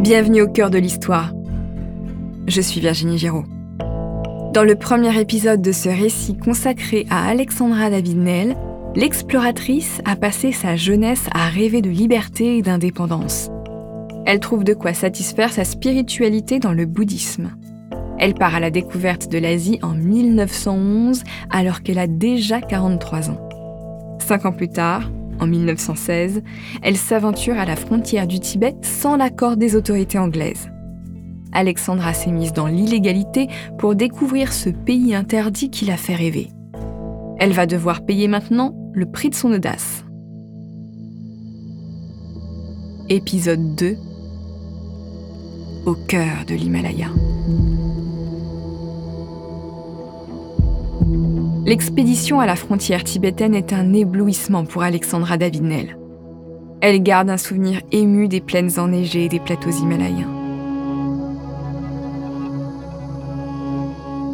Bienvenue au cœur de l'histoire. Je suis Virginie Giraud. Dans le premier épisode de ce récit consacré à Alexandra David-Nel, l'exploratrice a passé sa jeunesse à rêver de liberté et d'indépendance. Elle trouve de quoi satisfaire sa spiritualité dans le bouddhisme. Elle part à la découverte de l'Asie en 1911 alors qu'elle a déjà 43 ans. Cinq ans plus tard, en 1916, elle s'aventure à la frontière du Tibet sans l'accord des autorités anglaises. Alexandra s'est mise dans l'illégalité pour découvrir ce pays interdit qui l'a fait rêver. Elle va devoir payer maintenant le prix de son audace. Épisode 2 Au cœur de l'Himalaya. L'expédition à la frontière tibétaine est un éblouissement pour Alexandra Davinel. Elle garde un souvenir ému des plaines enneigées et des plateaux himalayens.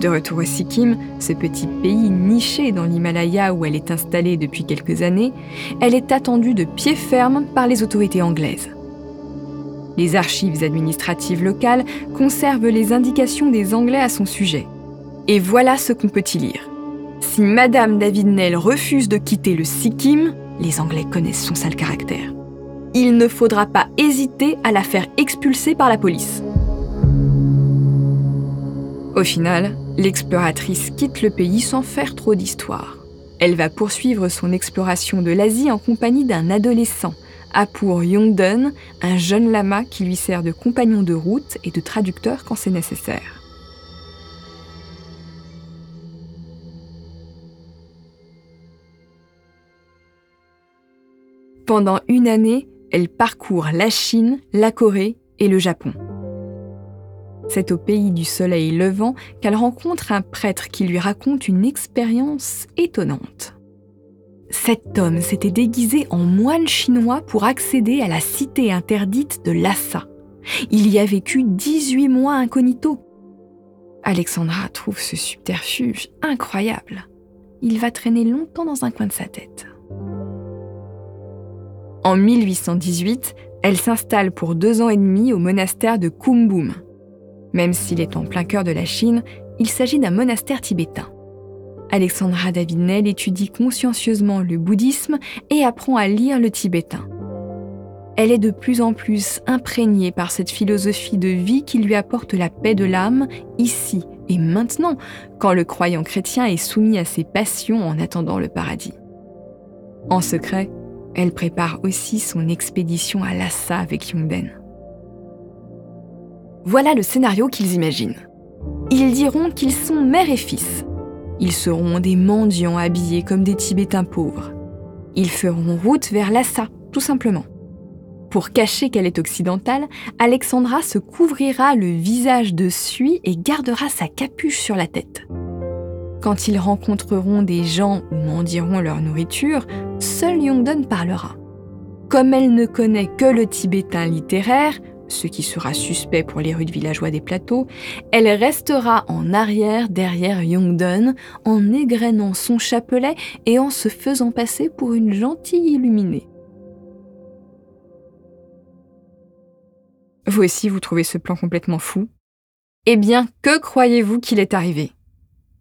De retour au Sikkim, ce petit pays niché dans l'Himalaya où elle est installée depuis quelques années, elle est attendue de pied ferme par les autorités anglaises. Les archives administratives locales conservent les indications des Anglais à son sujet. Et voilà ce qu'on peut y lire. Si Madame David Nell refuse de quitter le Sikkim, les Anglais connaissent son sale caractère. Il ne faudra pas hésiter à la faire expulser par la police. Au final, l'exploratrice quitte le pays sans faire trop d'histoire. Elle va poursuivre son exploration de l'Asie en compagnie d'un adolescent, Apur Yongdun, un jeune lama qui lui sert de compagnon de route et de traducteur quand c'est nécessaire. Pendant une année, elle parcourt la Chine, la Corée et le Japon. C'est au pays du soleil levant qu'elle rencontre un prêtre qui lui raconte une expérience étonnante. Cet homme s'était déguisé en moine chinois pour accéder à la cité interdite de Lhasa. Il y a vécu 18 mois incognito. Alexandra trouve ce subterfuge incroyable. Il va traîner longtemps dans un coin de sa tête. En 1818, elle s'installe pour deux ans et demi au monastère de Kumbum, même s'il est en plein cœur de la Chine, il s'agit d'un monastère tibétain. Alexandra Davinel étudie consciencieusement le bouddhisme et apprend à lire le tibétain. Elle est de plus en plus imprégnée par cette philosophie de vie qui lui apporte la paix de l'âme ici et maintenant, quand le croyant chrétien est soumis à ses passions en attendant le paradis. En secret, elle prépare aussi son expédition à Lhasa avec Yongden. Voilà le scénario qu'ils imaginent. Ils diront qu'ils sont mère et fils. Ils seront des mendiants habillés comme des Tibétains pauvres. Ils feront route vers Lhasa, tout simplement. Pour cacher qu'elle est occidentale, Alexandra se couvrira le visage de suie et gardera sa capuche sur la tête. Quand ils rencontreront des gens ou mendieront leur nourriture, seul Yongdon parlera. Comme elle ne connaît que le tibétain littéraire, ce qui sera suspect pour les rudes villageois des plateaux, elle restera en arrière derrière Yongdon en égrenant son chapelet et en se faisant passer pour une gentille illuminée. Vous aussi, vous trouvez ce plan complètement fou? Eh bien, que croyez-vous qu'il est arrivé?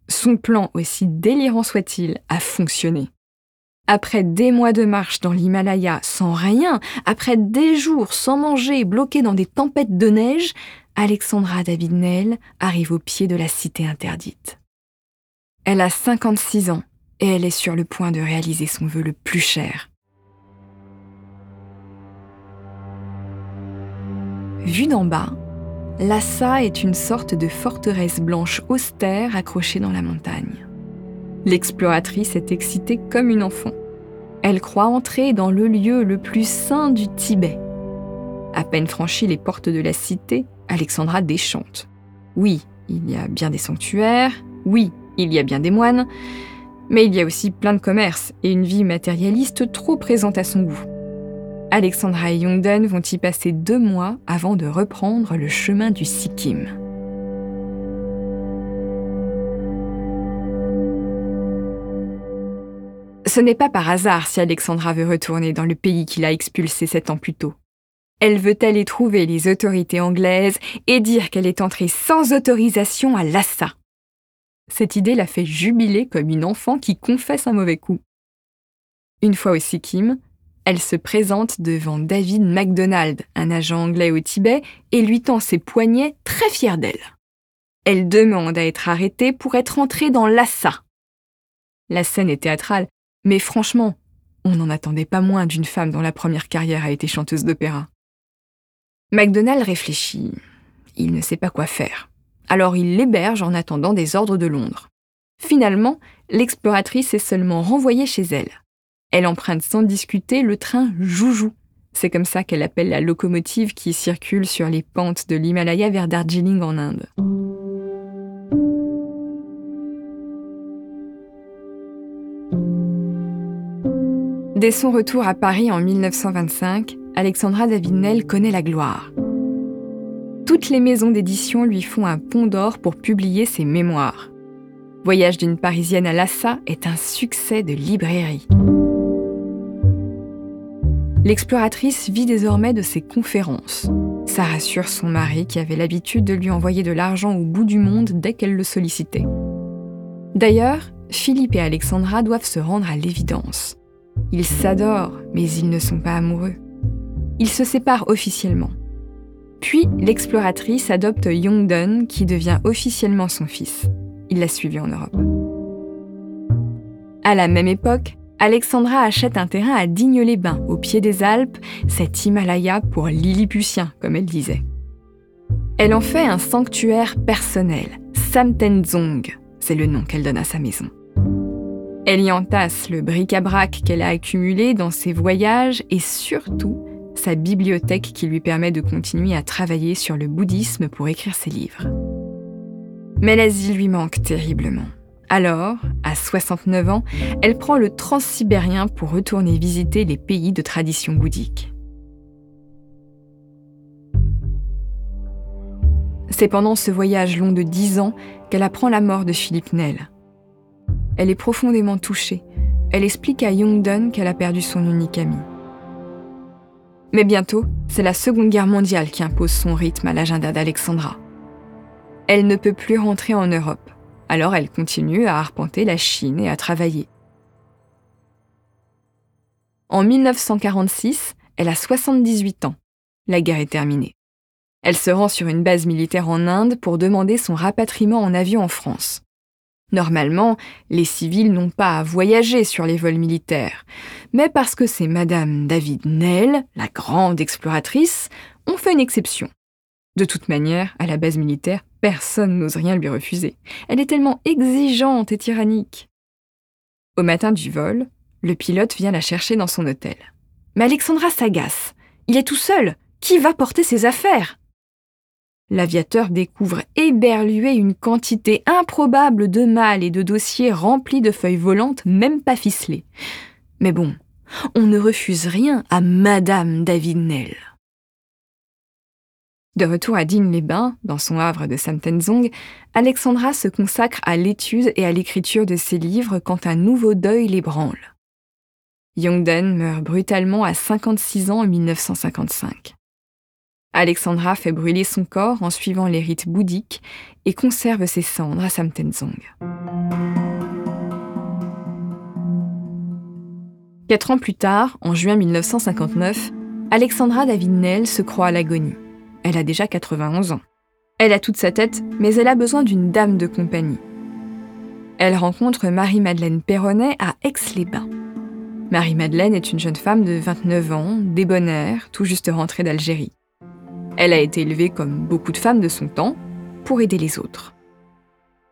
Son plan, aussi délirant soit-il, a fonctionné. Après des mois de marche dans l'Himalaya sans rien, après des jours sans manger, bloqués dans des tempêtes de neige, Alexandra David-Nel arrive au pied de la cité interdite. Elle a 56 ans et elle est sur le point de réaliser son vœu le plus cher. Vue d'en bas, Lhasa est une sorte de forteresse blanche austère accrochée dans la montagne. L'exploratrice est excitée comme une enfant. Elle croit entrer dans le lieu le plus saint du Tibet. À peine franchie les portes de la cité, Alexandra déchante. Oui, il y a bien des sanctuaires, oui, il y a bien des moines, mais il y a aussi plein de commerces et une vie matérialiste trop présente à son goût. Alexandra et Yongden vont y passer deux mois avant de reprendre le chemin du Sikkim. Ce n'est pas par hasard si Alexandra veut retourner dans le pays qu'il a expulsé sept ans plus tôt. Elle veut aller trouver les autorités anglaises et dire qu'elle est entrée sans autorisation à Lhasa. Cette idée la fait jubiler comme une enfant qui confesse un mauvais coup. Une fois au Sikkim, elle se présente devant David MacDonald, un agent anglais au Tibet, et lui tend ses poignets très fière d'elle. Elle demande à être arrêtée pour être entrée dans Lhasa. La scène est théâtrale, mais franchement, on n'en attendait pas moins d'une femme dont la première carrière a été chanteuse d'opéra. MacDonald réfléchit. Il ne sait pas quoi faire. Alors il l'héberge en attendant des ordres de Londres. Finalement, l'exploratrice est seulement renvoyée chez elle. Elle emprunte sans discuter le train Joujou. C'est comme ça qu'elle appelle la locomotive qui circule sur les pentes de l'Himalaya vers Darjeeling en Inde. Dès son retour à Paris en 1925, Alexandra David-Nel connaît la gloire. Toutes les maisons d'édition lui font un pont d'or pour publier ses mémoires. Voyage d'une Parisienne à Lhasa est un succès de librairie. L'exploratrice vit désormais de ses conférences. Ça rassure son mari qui avait l'habitude de lui envoyer de l'argent au bout du monde dès qu'elle le sollicitait. D'ailleurs, Philippe et Alexandra doivent se rendre à l'évidence. Ils s'adorent, mais ils ne sont pas amoureux. Ils se séparent officiellement. Puis, l'exploratrice adopte Young qui devient officiellement son fils. Il l'a suivi en Europe. À la même époque, Alexandra achète un terrain à Digne-les-Bains, au pied des Alpes, cet Himalaya pour Lilliputien, comme elle disait. Elle en fait un sanctuaire personnel, Samtenzong, c'est le nom qu'elle donne à sa maison. Elle y entasse le bric-à-brac qu'elle a accumulé dans ses voyages et surtout sa bibliothèque qui lui permet de continuer à travailler sur le bouddhisme pour écrire ses livres. Mais l'Asie lui manque terriblement. Alors, à 69 ans, elle prend le transsibérien pour retourner visiter les pays de tradition bouddhique. C'est pendant ce voyage long de 10 ans qu'elle apprend la mort de Philippe Nel. Elle est profondément touchée. Elle explique à Youngdon qu'elle a perdu son unique ami. Mais bientôt, c'est la Seconde Guerre mondiale qui impose son rythme à l'agenda d'Alexandra. Elle ne peut plus rentrer en Europe. Alors elle continue à arpenter la Chine et à travailler. En 1946, elle a 78 ans. La guerre est terminée. Elle se rend sur une base militaire en Inde pour demander son rapatriement en avion en France. Normalement, les civils n'ont pas à voyager sur les vols militaires, mais parce que c'est Madame David Nell, la grande exploratrice, on fait une exception. De toute manière, à la base militaire, personne n'ose rien lui refuser. Elle est tellement exigeante et tyrannique. Au matin du vol, le pilote vient la chercher dans son hôtel. Mais Alexandra s'agace. Il est tout seul. Qui va porter ses affaires? L'aviateur découvre éberlué une quantité improbable de malles et de dossiers remplis de feuilles volantes même pas ficelées. Mais bon, on ne refuse rien à Madame David Nell. De retour à Digne-les-Bains, dans son havre de Samtenzong, Alexandra se consacre à l'étude et à l'écriture de ses livres quand un nouveau deuil l'ébranle. Youngden meurt brutalement à 56 ans en 1955. Alexandra fait brûler son corps en suivant les rites bouddhiques et conserve ses cendres à Samtenzong. Quatre ans plus tard, en juin 1959, Alexandra David Nell se croit à l'agonie. Elle a déjà 91 ans. Elle a toute sa tête, mais elle a besoin d'une dame de compagnie. Elle rencontre Marie-Madeleine Perronnet à Aix-les-Bains. Marie-Madeleine est une jeune femme de 29 ans, débonnaire, tout juste rentrée d'Algérie. Elle a été élevée comme beaucoup de femmes de son temps, pour aider les autres.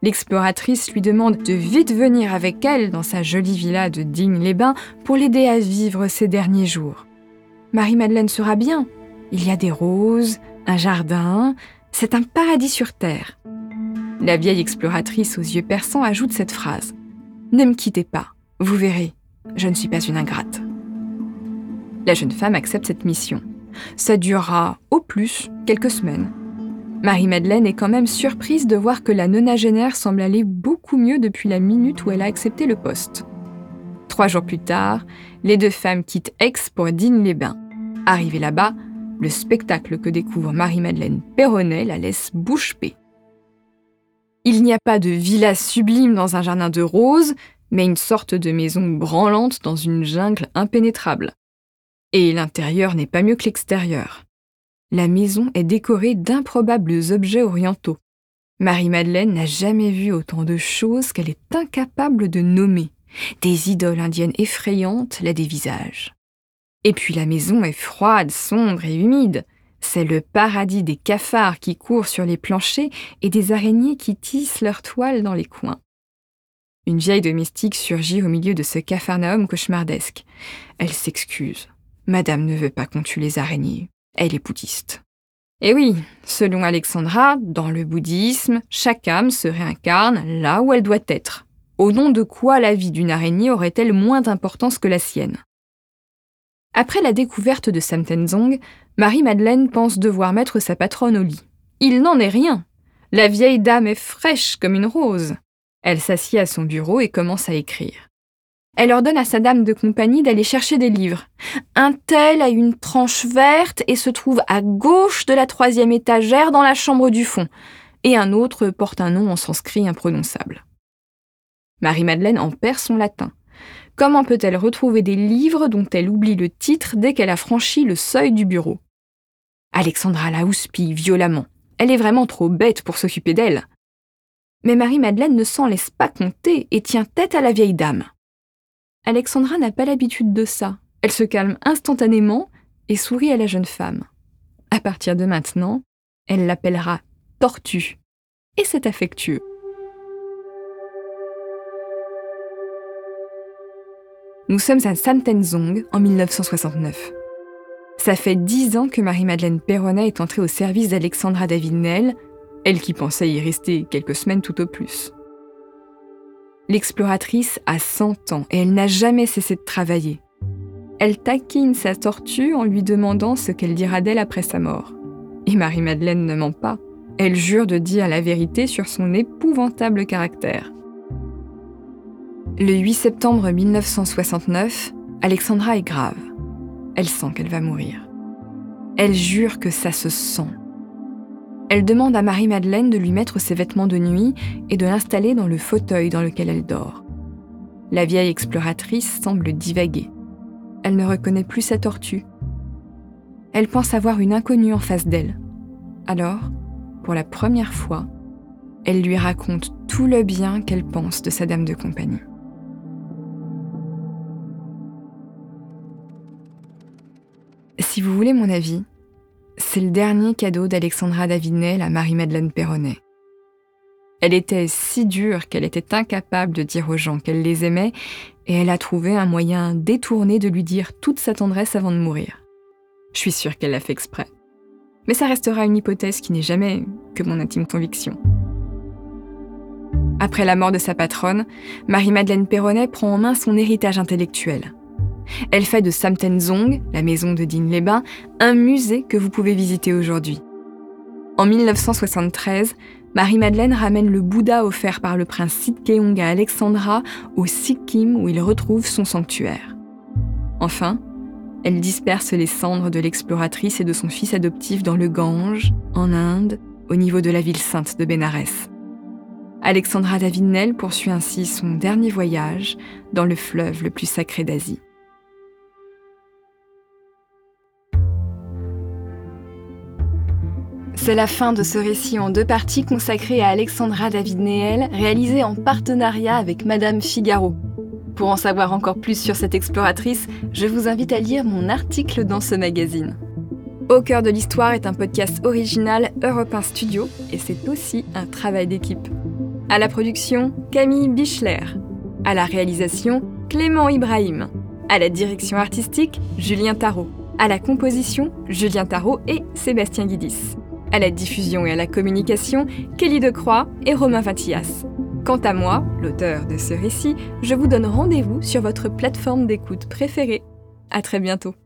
L'exploratrice lui demande de vite venir avec elle dans sa jolie villa de Digne-les-Bains pour l'aider à vivre ses derniers jours. Marie-Madeleine sera bien. Il y a des roses, un jardin, c'est un paradis sur Terre. La vieille exploratrice aux yeux perçants ajoute cette phrase. Ne me quittez pas, vous verrez, je ne suis pas une ingrate. La jeune femme accepte cette mission. Ça durera, au plus, quelques semaines. Marie-Madeleine est quand même surprise de voir que la nonagénaire semble aller beaucoup mieux depuis la minute où elle a accepté le poste. Trois jours plus tard, les deux femmes quittent Aix pour Digne-les-Bains. Arrivées là-bas, Le spectacle que découvre Marie-Madeleine Perronnet la laisse bouche bée. Il n'y a pas de villa sublime dans un jardin de roses, mais une sorte de maison branlante dans une jungle impénétrable. Et l'intérieur n'est pas mieux que l'extérieur. La maison est décorée d'improbables objets orientaux. Marie-Madeleine n'a jamais vu autant de choses qu'elle est incapable de nommer. Des idoles indiennes effrayantes la dévisagent. Et puis la maison est froide, sombre et humide. C'est le paradis des cafards qui courent sur les planchers et des araignées qui tissent leurs toiles dans les coins. Une vieille domestique surgit au milieu de ce capharnaüm cauchemardesque. Elle s'excuse. Madame ne veut pas qu'on tue les araignées. Elle est bouddhiste. Et oui, selon Alexandra, dans le bouddhisme, chaque âme se réincarne là où elle doit être. Au nom de quoi la vie d'une araignée aurait-elle moins d'importance que la sienne? Après la découverte de Samtenzong, Marie-Madeleine pense devoir mettre sa patronne au lit. Il n'en est rien. La vieille dame est fraîche comme une rose. Elle s'assied à son bureau et commence à écrire. Elle ordonne à sa dame de compagnie d'aller chercher des livres. Un tel a une tranche verte et se trouve à gauche de la troisième étagère dans la chambre du fond, et un autre porte un nom en sanskrit imprononçable. Marie-Madeleine en perd son latin. Comment peut-elle retrouver des livres dont elle oublie le titre dès qu'elle a franchi le seuil du bureau? Alexandra la houspille violemment. Elle est vraiment trop bête pour s'occuper d'elle. Mais Marie-Madeleine ne s'en laisse pas compter et tient tête à la vieille dame. Alexandra n'a pas l'habitude de ça. Elle se calme instantanément et sourit à la jeune femme. À partir de maintenant, elle l'appellera Tortue. Et c'est affectueux. Nous sommes à Samtenzong en 1969. Ça fait dix ans que Marie-Madeleine Perronnet est entrée au service d'Alexandra David-Nel, elle qui pensait y rester quelques semaines tout au plus. L'exploratrice a 100 ans et elle n'a jamais cessé de travailler. Elle taquine sa tortue en lui demandant ce qu'elle dira d'elle après sa mort. Et Marie-Madeleine ne ment pas. Elle jure de dire la vérité sur son épouvantable caractère. Le 8 septembre 1969, Alexandra est grave. Elle sent qu'elle va mourir. Elle jure que ça se sent. Elle demande à Marie-Madeleine de lui mettre ses vêtements de nuit et de l'installer dans le fauteuil dans lequel elle dort. La vieille exploratrice semble divaguer. Elle ne reconnaît plus sa tortue. Elle pense avoir une inconnue en face d'elle. Alors, pour la première fois, elle lui raconte tout le bien qu'elle pense de sa dame de compagnie. Si vous voulez mon avis, c'est le dernier cadeau d'Alexandra Davinel à Marie-Madeleine Perronnet. Elle était si dure qu'elle était incapable de dire aux gens qu'elle les aimait et elle a trouvé un moyen détourné de lui dire toute sa tendresse avant de mourir. Je suis sûre qu'elle l'a fait exprès. Mais ça restera une hypothèse qui n'est jamais que mon intime conviction. Après la mort de sa patronne, Marie-Madeleine Perronnet prend en main son héritage intellectuel. Elle fait de Samtenzong, la maison de Digne-les-Bains, un musée que vous pouvez visiter aujourd'hui. En 1973, Marie-Madeleine ramène le Bouddha offert par le prince Sitkeong à Alexandra au Sikkim où il retrouve son sanctuaire. Enfin, elle disperse les cendres de l'exploratrice et de son fils adoptif dans le Gange, en Inde, au niveau de la ville sainte de Bénarès. Alexandra Davinel poursuit ainsi son dernier voyage dans le fleuve le plus sacré d'Asie. C'est la fin de ce récit en deux parties consacré à Alexandra David Néel, réalisé en partenariat avec Madame Figaro. Pour en savoir encore plus sur cette exploratrice, je vous invite à lire mon article dans ce magazine. Au cœur de l'histoire est un podcast original Europe 1 Studio et c'est aussi un travail d'équipe. À la production, Camille Bichler. À la réalisation, Clément Ibrahim. À la direction artistique, Julien Tarot. À la composition, Julien Tarot et Sébastien Guidis à la diffusion et à la communication, Kelly Decroix et Romain Vatillas. Quant à moi, l'auteur de ce récit, je vous donne rendez-vous sur votre plateforme d'écoute préférée. À très bientôt.